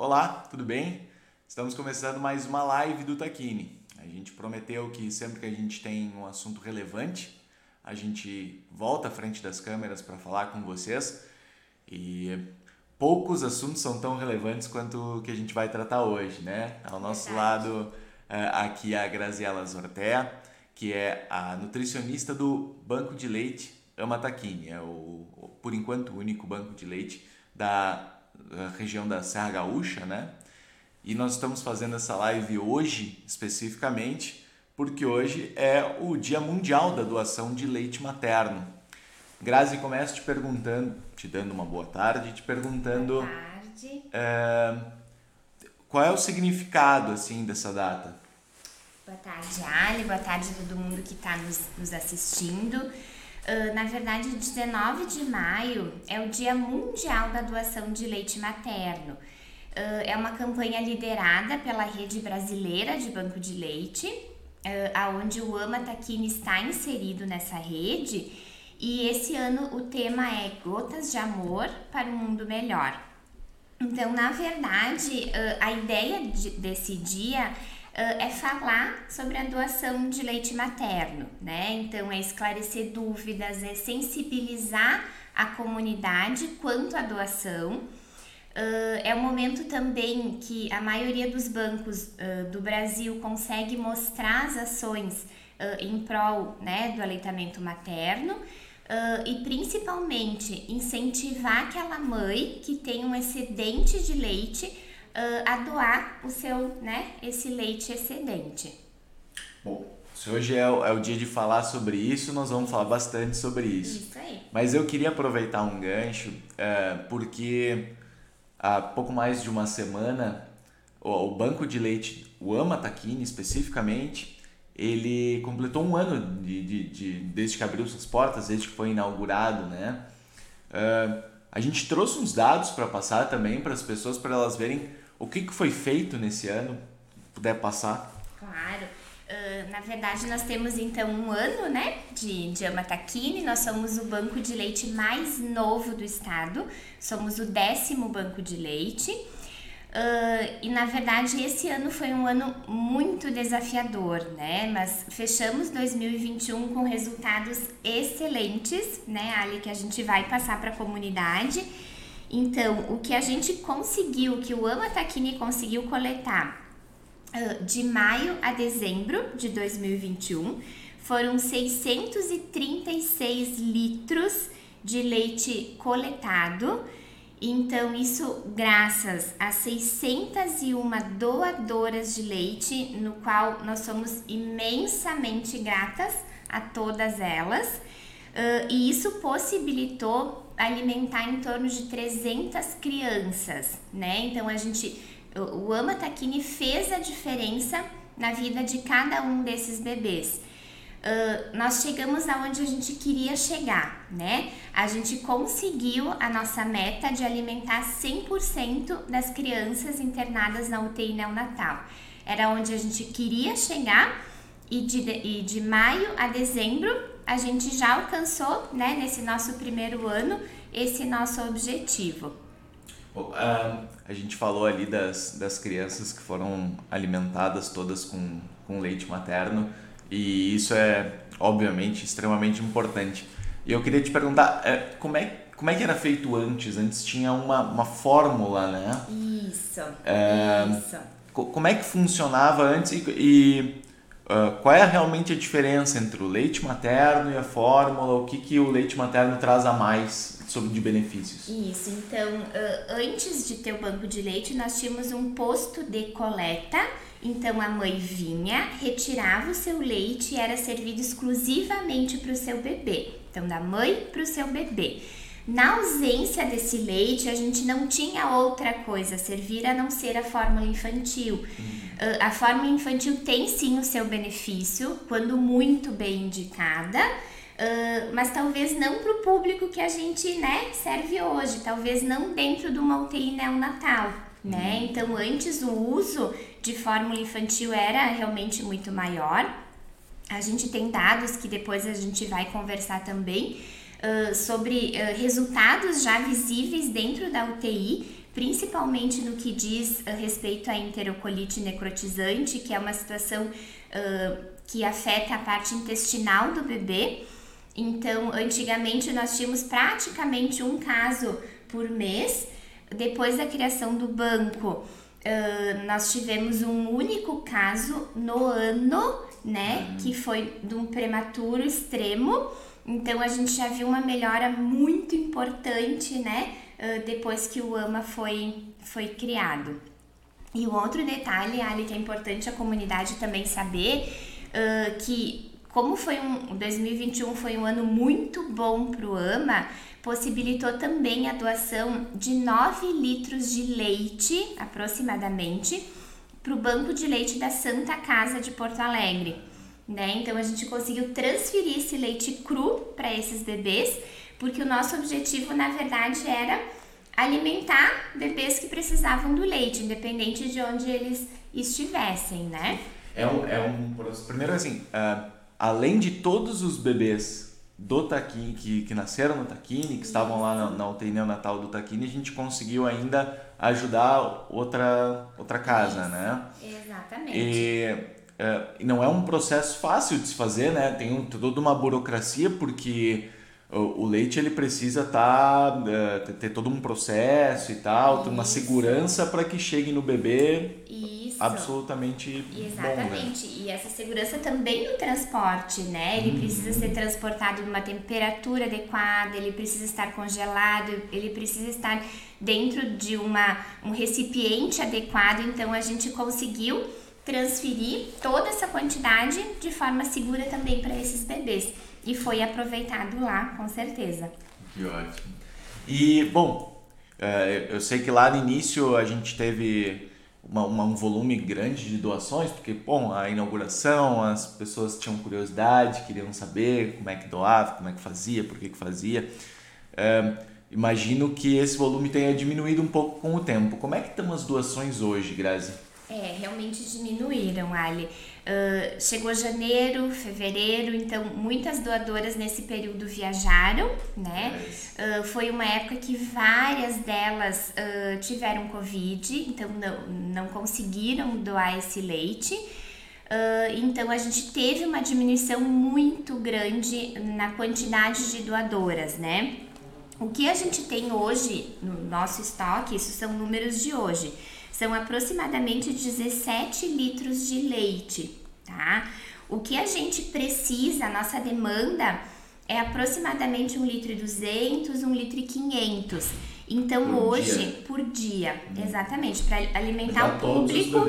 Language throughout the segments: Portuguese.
Olá, tudo bem? Estamos começando mais uma live do Taquini. A gente prometeu que sempre que a gente tem um assunto relevante, a gente volta à frente das câmeras para falar com vocês. E poucos assuntos são tão relevantes quanto o que a gente vai tratar hoje, né? Ao nosso Verdade. lado, eh, aqui a Graziela Zortea, que é a nutricionista do Banco de Leite Ama Taquini. É o, por enquanto, o único banco de leite da região da Serra Gaúcha, né? E nós estamos fazendo essa live hoje, especificamente, porque hoje é o Dia Mundial da Doação de Leite Materno. Grazi, começo te perguntando, te dando uma boa tarde, te perguntando... Boa tarde. É, qual é o significado, assim, dessa data? Boa tarde, Ali. Boa tarde a todo mundo que está nos, nos assistindo. Uh, na verdade, 19 de maio é o Dia Mundial da Doação de Leite Materno. Uh, é uma campanha liderada pela Rede Brasileira de Banco de Leite, uh, aonde o Ama Taquini está inserido nessa rede. E esse ano o tema é Gotas de Amor para um Mundo Melhor. Então, na verdade, a ideia de, desse dia é falar sobre a doação de leite materno, né? Então, é esclarecer dúvidas, é sensibilizar a comunidade quanto à doação. Uh, é um momento também que a maioria dos bancos uh, do Brasil consegue mostrar as ações em prol né, do aleitamento materno e principalmente incentivar aquela mãe que tem um excedente de leite uh, a doar o seu, né, esse leite excedente. Bom, se hoje é o, é o dia de falar sobre isso, nós vamos falar bastante sobre isso. Isso aí. Mas eu queria aproveitar um gancho, uh, porque há pouco mais de uma semana, o, o Banco de Leite, o Ama Taquini especificamente, ele completou um ano de, de, de, desde que abriu suas portas, desde que foi inaugurado, né? Uh, a gente trouxe uns dados para passar também para as pessoas, para elas verem o que, que foi feito nesse ano? Puder passar? Claro. Uh, na verdade, nós temos então um ano né, de, de Amataquine, nós somos o banco de leite mais novo do estado, somos o décimo banco de leite. Uh, e na verdade esse ano foi um ano muito desafiador, né? Mas fechamos 2021 com resultados excelentes, né, Ali, que a gente vai passar para a comunidade. Então, o que a gente conseguiu, o que o Ama Taquini conseguiu coletar de maio a dezembro de 2021 foram 636 litros de leite coletado. Então, isso graças a 601 doadoras de leite, no qual nós somos imensamente gratas a todas elas. Uh, e isso possibilitou alimentar em torno de 300 crianças, né? Então a gente, o Ama Taquini fez a diferença na vida de cada um desses bebês. Uh, nós chegamos aonde a gente queria chegar, né? A gente conseguiu a nossa meta de alimentar 100% das crianças internadas na UTI neonatal. Era onde a gente queria chegar e de, e de maio a dezembro a gente já alcançou, né, nesse nosso primeiro ano, esse nosso objetivo. Uh, a gente falou ali das, das crianças que foram alimentadas todas com, com leite materno e isso é, obviamente, extremamente importante. E eu queria te perguntar, é, como, é, como é que era feito antes? Antes tinha uma, uma fórmula, né? Isso, é, isso. Como é que funcionava antes e, e Uh, qual é realmente a diferença entre o leite materno e a fórmula? O que, que o leite materno traz a mais sobre de benefícios? Isso, então, uh, antes de ter o banco de leite, nós tínhamos um posto de coleta. Então, a mãe vinha, retirava o seu leite e era servido exclusivamente para o seu bebê. Então, da mãe para o seu bebê. Na ausência desse leite, a gente não tinha outra coisa a servir a não ser a fórmula infantil. Uhum. Uh, a fórmula infantil tem sim o seu benefício, quando muito bem indicada, uh, mas talvez não para o público que a gente né, serve hoje, talvez não dentro de uma UTI neonatal. Né? Uhum. Então, antes o uso de fórmula infantil era realmente muito maior. A gente tem dados que depois a gente vai conversar também uh, sobre uh, resultados já visíveis dentro da UTI, principalmente no que diz respeito à enterocolite necrotizante, que é uma situação uh, que afeta a parte intestinal do bebê. Então, antigamente nós tínhamos praticamente um caso por mês. Depois da criação do banco, uh, nós tivemos um único caso no ano, né? Que foi de um prematuro extremo. Então, a gente já viu uma melhora muito importante, né? Depois que o AMA foi, foi criado. E o outro detalhe, Ali, que é importante a comunidade também saber, uh, que como foi um 2021 foi um ano muito bom para o AMA, possibilitou também a doação de 9 litros de leite, aproximadamente, para o Banco de Leite da Santa Casa de Porto Alegre. Né? Então a gente conseguiu transferir esse leite cru para esses bebês, porque o nosso objetivo, na verdade, era alimentar bebês que precisavam do leite, independente de onde eles estivessem, né? É um, é um primeiro assim, uh além de todos os bebês do Taquini, que, que nasceram no Taquini, que estavam lá na, na UTI neonatal do Taquini, a gente conseguiu ainda ajudar outra, outra casa, Isso. né? Exatamente. E, é, não é um processo fácil de se fazer, né? Tem um, toda uma burocracia, porque o, o leite ele precisa tá, é, ter todo um processo e tal, ter uma segurança para que chegue no bebê Isso. absolutamente Exatamente. Bom, né? E essa segurança também no transporte, né? Ele uhum. precisa ser transportado numa temperatura adequada, ele precisa estar congelado, ele precisa estar dentro de uma, um recipiente adequado. Então a gente conseguiu transferir toda essa quantidade de forma segura também para esses bebês. E foi aproveitado lá, com certeza. Que ótimo. E, bom, é, eu sei que lá no início a gente teve uma, uma, um volume grande de doações, porque, bom, a inauguração, as pessoas tinham curiosidade, queriam saber como é que doava, como é que fazia, por que que fazia. É, imagino que esse volume tenha diminuído um pouco com o tempo. Como é que estão as doações hoje, Grazi? É, realmente diminuíram, Ali. Uh, chegou janeiro, fevereiro, então muitas doadoras nesse período viajaram, né? Uh, foi uma época que várias delas uh, tiveram Covid, então não, não conseguiram doar esse leite. então a gente teve uma diminuição muito grande na quantidade de doadoras, né? O que a gente tem hoje no nosso estoque, isso são números de hoje são aproximadamente 17 litros de leite, tá? O que a gente precisa, a nossa demanda é aproximadamente 1 litro e 200, 1 litro e 500. Então por hoje, dia. por dia, hum. exatamente, para alimentar o público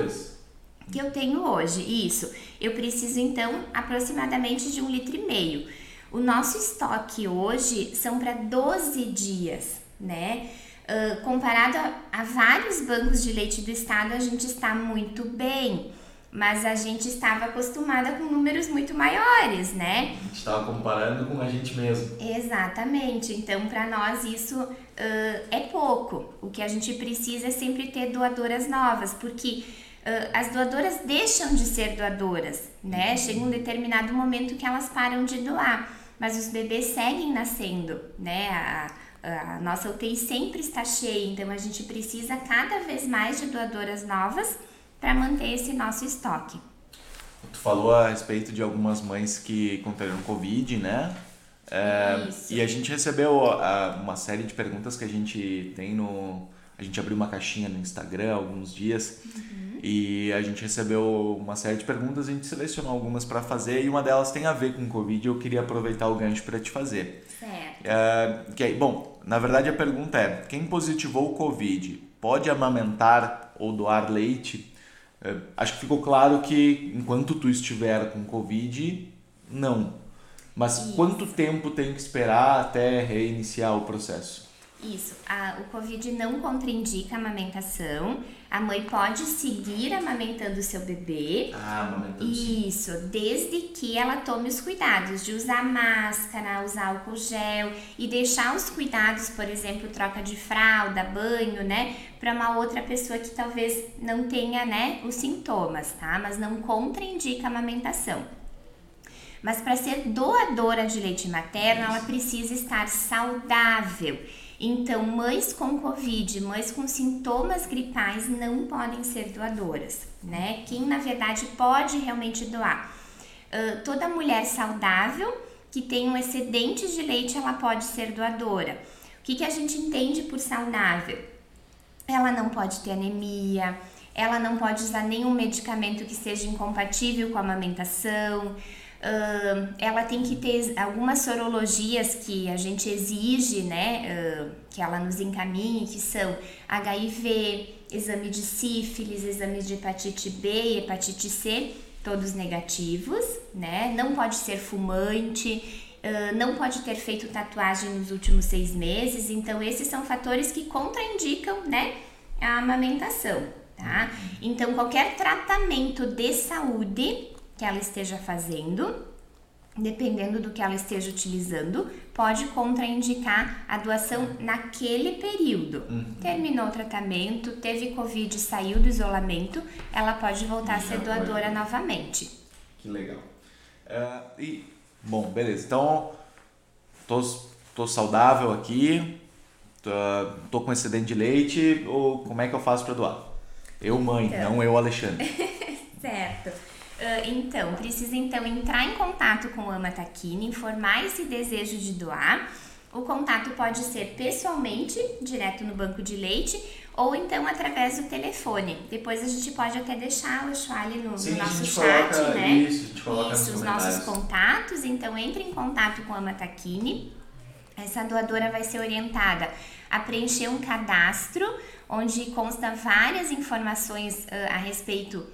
que eu tenho hoje. Isso. Eu preciso então aproximadamente de um litro e meio. O nosso estoque hoje são para 12 dias, né? Uh, comparado a, a, vários bancos de leite do estado, a gente está muito bem, mas a gente estava acostumada com números muito maiores, né? A gente estava comparando com a gente mesmo. Exatamente, então para nós isso uh, é pouco. O que a gente precisa é sempre ter doadoras novas, porque uh, as doadoras deixam de ser doadoras, né? Chega um determinado momento que elas param de doar, mas os bebês seguem nascendo, né? A, a nossa UTI sempre está cheia, então a gente precisa cada vez mais de doadoras novas para manter esse nosso estoque. Tu falou a respeito de algumas mães que contraíram Covid, né? É, e a gente recebeu uma série de perguntas que a gente tem no. A gente abriu uma caixinha no Instagram há alguns dias uhum. E a gente recebeu uma série de perguntas, a gente selecionou algumas para fazer e uma delas tem a ver com Covid e eu queria aproveitar o gancho para te fazer. Certo. É, bom, na verdade, a pergunta é: quem positivou o Covid pode amamentar ou doar leite? É, acho que ficou claro que enquanto tu estiver com Covid, não. Mas Isso. quanto tempo tem que esperar até reiniciar o processo? Isso, a, o Covid não contraindica a amamentação. A mãe pode seguir amamentando o seu bebê. Ah, amamentando. Isso, desde que ela tome os cuidados de usar máscara, usar álcool gel e deixar os cuidados, por exemplo, troca de fralda, banho, né, para uma outra pessoa que talvez não tenha, né, os sintomas, tá? Mas não contraindica a amamentação. Mas para ser doadora de leite materno, ela precisa estar saudável. Então, mães com Covid, mães com sintomas gripais não podem ser doadoras, né? Quem na verdade pode realmente doar? Uh, toda mulher saudável que tem um excedente de leite, ela pode ser doadora. O que, que a gente entende por saudável? Ela não pode ter anemia, ela não pode usar nenhum medicamento que seja incompatível com a amamentação, Uh, ela tem que ter algumas sorologias que a gente exige, né, uh, que ela nos encaminhe, que são HIV, exame de sífilis, exame de hepatite B hepatite C, todos negativos, né? Não pode ser fumante, uh, não pode ter feito tatuagem nos últimos seis meses. Então, esses são fatores que contraindicam, né, a amamentação, tá? Então, qualquer tratamento de saúde que ela esteja fazendo, dependendo do que ela esteja utilizando, pode contraindicar a doação naquele período. Uhum. Terminou o tratamento, teve Covid, saiu do isolamento, ela pode voltar a ser doadora pode. novamente. Que legal. Uh, e, bom, beleza. Então, tô, tô saudável aqui, tô, tô com excedente de leite, ou como é que eu faço para doar? Eu, mãe, então. não eu, Alexandre. certo. Uh, então, precisa então entrar em contato com o Ama Taquini, informar esse desejo de doar. O contato pode ser pessoalmente, direto no banco de leite, ou então através do telefone. Depois a gente pode até deixar o Schwali no, Sim, no nosso chat, coloca, né? Isso, a gente coloca isso os nossos contatos. Então entre em contato com a Ama Taquini. Essa doadora vai ser orientada a preencher um cadastro onde consta várias informações uh, a respeito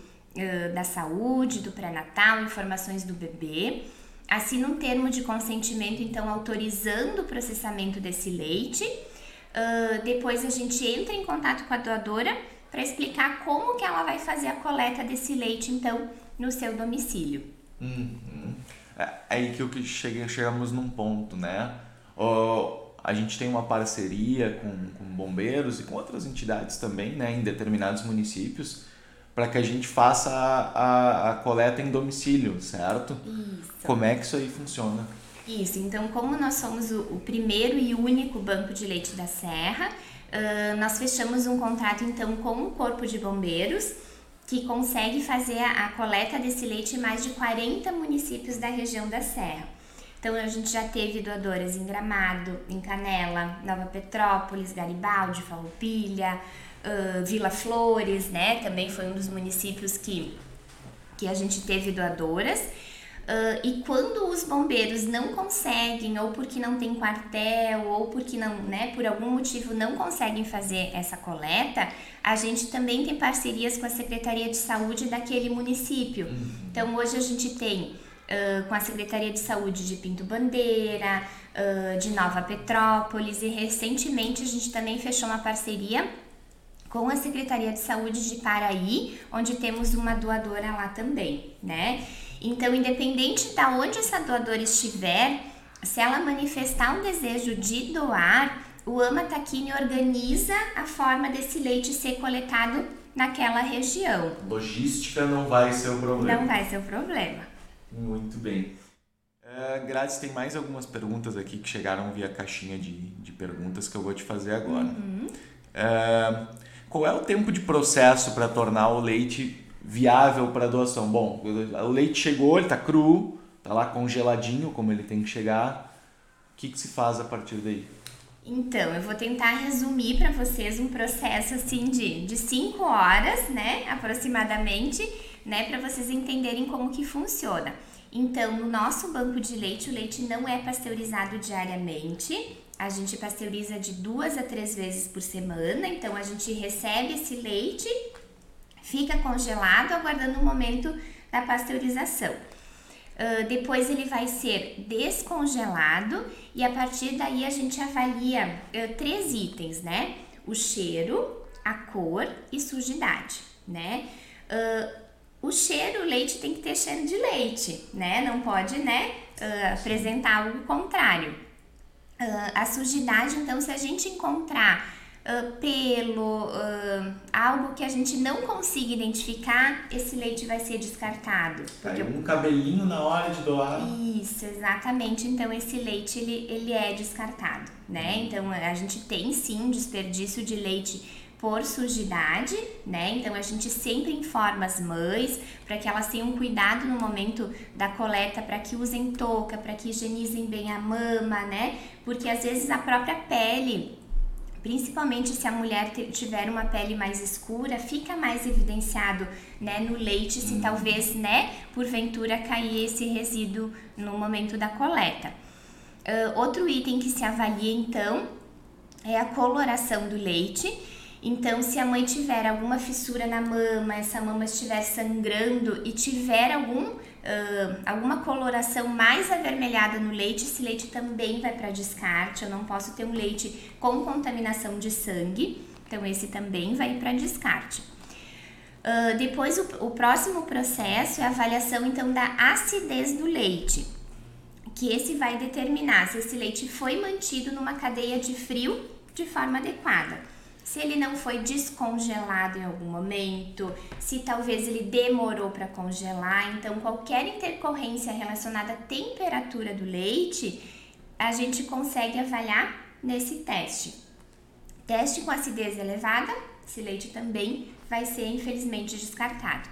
da saúde, do pré-natal, informações do bebê. Assina um termo de consentimento, então, autorizando o processamento desse leite. Uh, depois a gente entra em contato com a doadora para explicar como que ela vai fazer a coleta desse leite, então, no seu domicílio. Uhum. É aí que, que chegamos num ponto, né? A gente tem uma parceria com, com bombeiros e com outras entidades também, né, em determinados municípios, para que a gente faça a, a, a, coleta em domicílio, certo? Isso. Como é que isso aí funciona? Isso, então como nós somos o, o primeiro e único banco de leite da Serra, uh, nós fechamos um contrato então com o Corpo de Bombeiros, que consegue fazer a, a coleta desse leite em mais de 40 municípios da região da Serra. Então a gente já teve doadoras em Gramado, em Canela, Nova Petrópolis, Garibaldi, Farroupilha, uh, Vila Flores, né? Também foi um dos municípios que, que a gente teve doadoras. Uh, e quando os bombeiros não conseguem, ou porque não tem quartel, ou porque não, né, por algum motivo não conseguem fazer essa coleta, a gente também tem parcerias com a Secretaria de Saúde daquele município. Uhum. Então hoje a gente tem uh, com a Secretaria de Saúde de Pinto Bandeira, uh, de Nova Petrópolis, e recentemente a gente também fechou uma parceria com a Secretaria de Saúde de Paraí, onde temos uma doadora lá também, né? Então, independente de onde essa doadora estiver, se ela manifestar um desejo de doar, o Ama Taquini organiza a forma desse leite ser coletado naquela região. Logística não vai ser o problema. Não vai ser o problema. Muito bem. Uh, Grátis, tem mais algumas perguntas aqui que chegaram via caixinha de, de perguntas que eu vou te fazer agora. Uhum. Uh, qual é o tempo de processo para tornar o leite viável para doação? Bom, o leite chegou, ele está cru, está lá congeladinho, como ele tem que chegar. O que, que se faz a partir daí? Então, eu vou tentar resumir para vocês um processo assim de, de cinco horas, né, aproximadamente, né, para vocês entenderem como que funciona. Então, no nosso banco de leite, o leite não é pasteurizado diariamente, a gente pasteuriza de duas a três vezes por semana, então a gente recebe esse leite, fica congelado, aguardando o momento da pasteurização. Uh, depois ele vai ser descongelado e a partir daí a gente avalia uh, três itens, né? O cheiro, a cor e sujidade, né? Uh, o cheiro, o leite tem que ter cheiro de leite, né? Não pode, né, apresentar algo contrário. Uh, a sujidade, então, se a gente encontrar uh, pelo, uh, algo que a gente não consiga identificar, esse leite vai ser descartado. Caiu um cabelinho na hora de doar. Isso, exatamente. Então esse leite ele, ele é descartado, né? Então a gente tem sim desperdício de leite por sujidade, né? Então a gente sempre informa as mães para que elas tenham cuidado no momento da coleta, para que usem touca, para que higienizem bem a mama, né? Porque às vezes a própria pele principalmente se a mulher tiver uma pele mais escura, fica mais evidenciado, né, no leite, se hum. talvez, né, porventura cair esse resíduo no momento da coleta. Uh, outro item que se avalia então é a coloração do leite então, se a mãe tiver alguma fissura na mama, essa mama estiver sangrando e tiver algum, uh, alguma coloração mais avermelhada no leite, esse leite também vai para descarte. Eu não posso ter um leite com contaminação de sangue, então esse também vai para descarte. Uh, depois, o, o próximo processo é a avaliação então da acidez do leite, que esse vai determinar se esse leite foi mantido numa cadeia de frio de forma adequada se ele não foi descongelado em algum momento, se talvez ele demorou para congelar. Então, qualquer intercorrência relacionada à temperatura do leite, a gente consegue avaliar nesse teste. Teste com acidez elevada, esse leite também vai ser infelizmente descartado.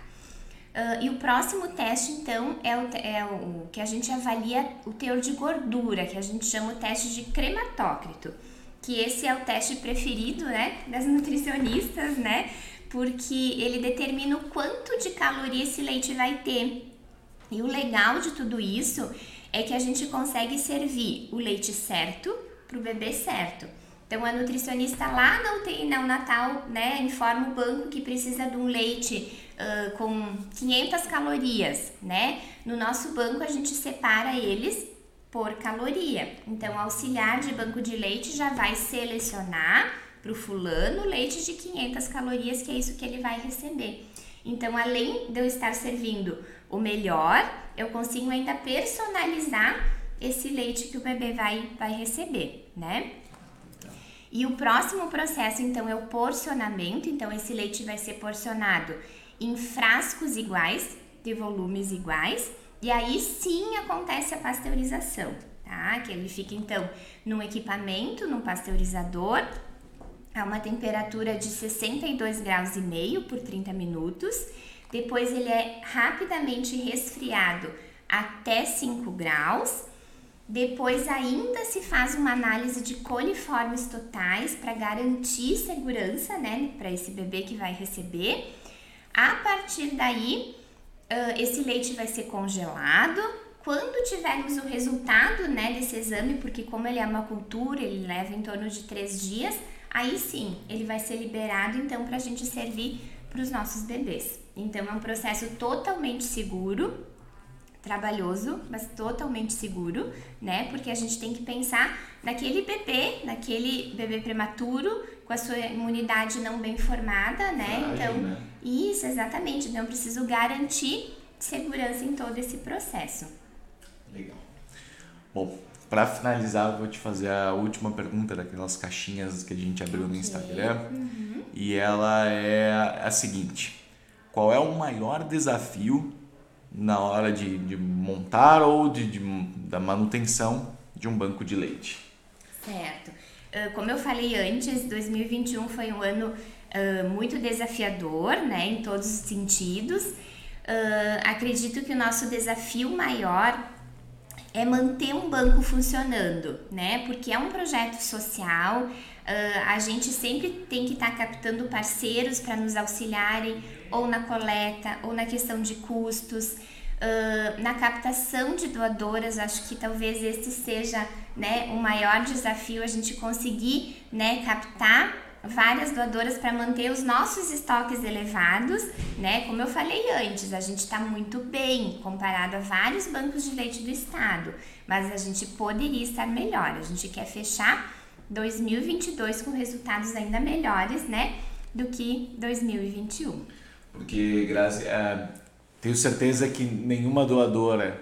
Uh, e o próximo teste, então, é o, é o que a gente avalia o teor de gordura, que a gente chama o teste de crematócrito que esse é o teste preferido, né, das nutricionistas, né? Porque ele determina o quanto de caloria esse leite vai ter. E o legal de tudo isso é que a gente consegue servir o leite certo para o bebê certo. Então, a nutricionista lá na UTI neonatal, né, informa o banco que precisa de um leite uh, com 500 calorias, né? No nosso banco, a gente separa eles por caloria. Então, o auxiliar de banco de leite já vai selecionar para o fulano leite de 500 calorias, que é isso que ele vai receber. Então, além de eu estar servindo o melhor, eu consigo ainda personalizar esse leite que o bebê vai, vai receber, né? E o próximo processo, então, é o porcionamento. Então, esse leite vai ser porcionado em frascos iguais, de volumes iguais e aí sim acontece a pasteurização, tá? Que ele fica então num equipamento, num pasteurizador, a uma temperatura de 62 graus e meio por 30 minutos. Depois ele é rapidamente resfriado até 5 graus. Depois ainda se faz uma análise de coliformes totais para garantir segurança, né, para esse bebê que vai receber. A partir daí, uh, esse leite vai ser congelado. Quando tivermos o resultado né, desse exame, porque como ele é uma cultura, ele leva em torno de três dias, aí sim ele vai ser liberado então para a gente servir para os nossos bebês. Então é um processo totalmente seguro, trabalhoso, mas totalmente seguro, né? Porque a gente tem que pensar naquele bebê, naquele bebê prematuro com a sua imunidade não bem formada, né? então, né? isso exatamente. Então, eu preciso garantir segurança em todo esse processo. Legal. Bom, para finalizar, eu vou te fazer a última pergunta daquelas caixinhas que a gente abriu no Instagram. Uhum. E ela é a seguinte: qual é o maior desafio na hora de, de montar ou de, de, da manutenção de um banco de leite? Certo. Ah, como eu falei antes, 2021 foi um ano uh, muito desafiador, né, em todos os sentidos. Uh, acredito que o nosso desafio maior é manter um banco funcionando, né? Porque é um projeto social, uh, a gente sempre tem que estar tá captando parceiros para nos auxiliarem ou na coleta ou na questão de custos. Uh, na captação de doadoras, acho que talvez esse seja né, o maior desafio, a gente conseguir né, captar várias doadoras para manter os nossos estoques elevados, né? Como eu falei antes, a gente está muito bem comparado a vários bancos de leite do estado, mas a gente poderia estar melhor. A gente quer fechar 2022 com resultados ainda melhores, né, do que 2021. Porque, Grazi, é, tenho certeza que nenhuma doadora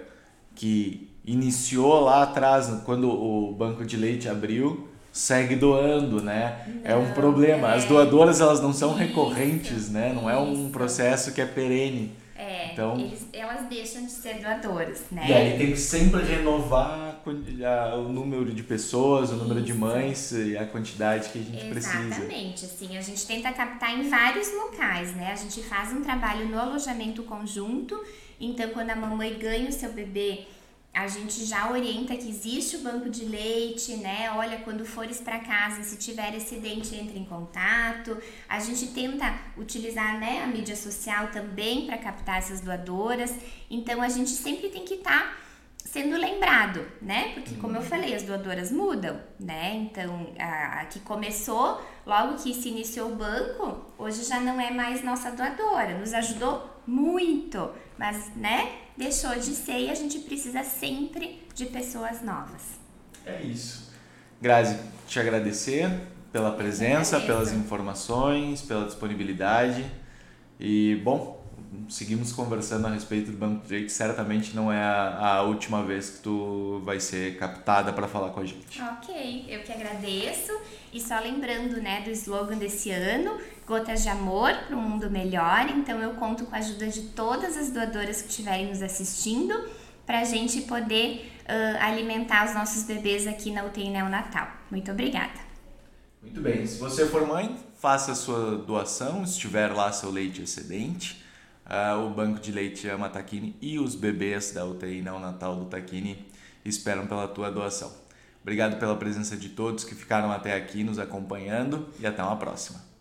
que iniciou lá atrás, quando o banco de leite abriu, segue doando, né? Não, é um problema. As é. doadoras elas não são Isso, recorrentes, né? Não é um processo que é perene. É, Então- eles, elas deixam de ser doadoras, né? E aí tem que sempre renovar a o número de pessoas, o número de mães e a quantidade que a gente precisa. Exatamente, assim, a gente tenta captar em vários locais, né? A gente faz um trabalho no alojamento conjunto, então quando a mamãe ganha o seu bebê, a gente já orienta que existe o banco de leite, né? Olha, quando fores para casa, se tiver excedente, entre em contato. A gente tenta utilizar, né, a mídia social também para captar essas doadoras. Então a gente sempre tem que estar sendo lembrado, né? Porque como eu falei, as doadoras mudam, né? Então, a, a que começou, logo que se iniciou o banco, hoje já não é mais nossa doadora, nos ajudou muito, mas, né? Deixou de ser e a gente precisa sempre de pessoas novas. É isso. Grazi, te agradecer pela presença, pelas informações, pela disponibilidade. E, bom, seguimos conversando a respeito do Banco de Leite. Certamente não é a, a última vez que tu vai ser captada para falar com a gente. Ok, eu que agradeço. E só lembrando, né, do slogan desse ano, Gotas de Amor para um Mundo Melhor. Então eu conto com a ajuda de todas as doadoras que estiverem nos assistindo para a gente poder ah, alimentar os nossos bebês aqui na UTI Neonatal. Muito obrigada. Muito bem. Se você for mãe, faça a sua doação. Se tiver lá seu leite excedente, ah, o Banco de Leite Ama Taquini e os bebês da UTI neonatal do Taquini esperam pela tua doação. Obrigado pela presença de todos que ficaram até aqui nos acompanhando e até uma próxima.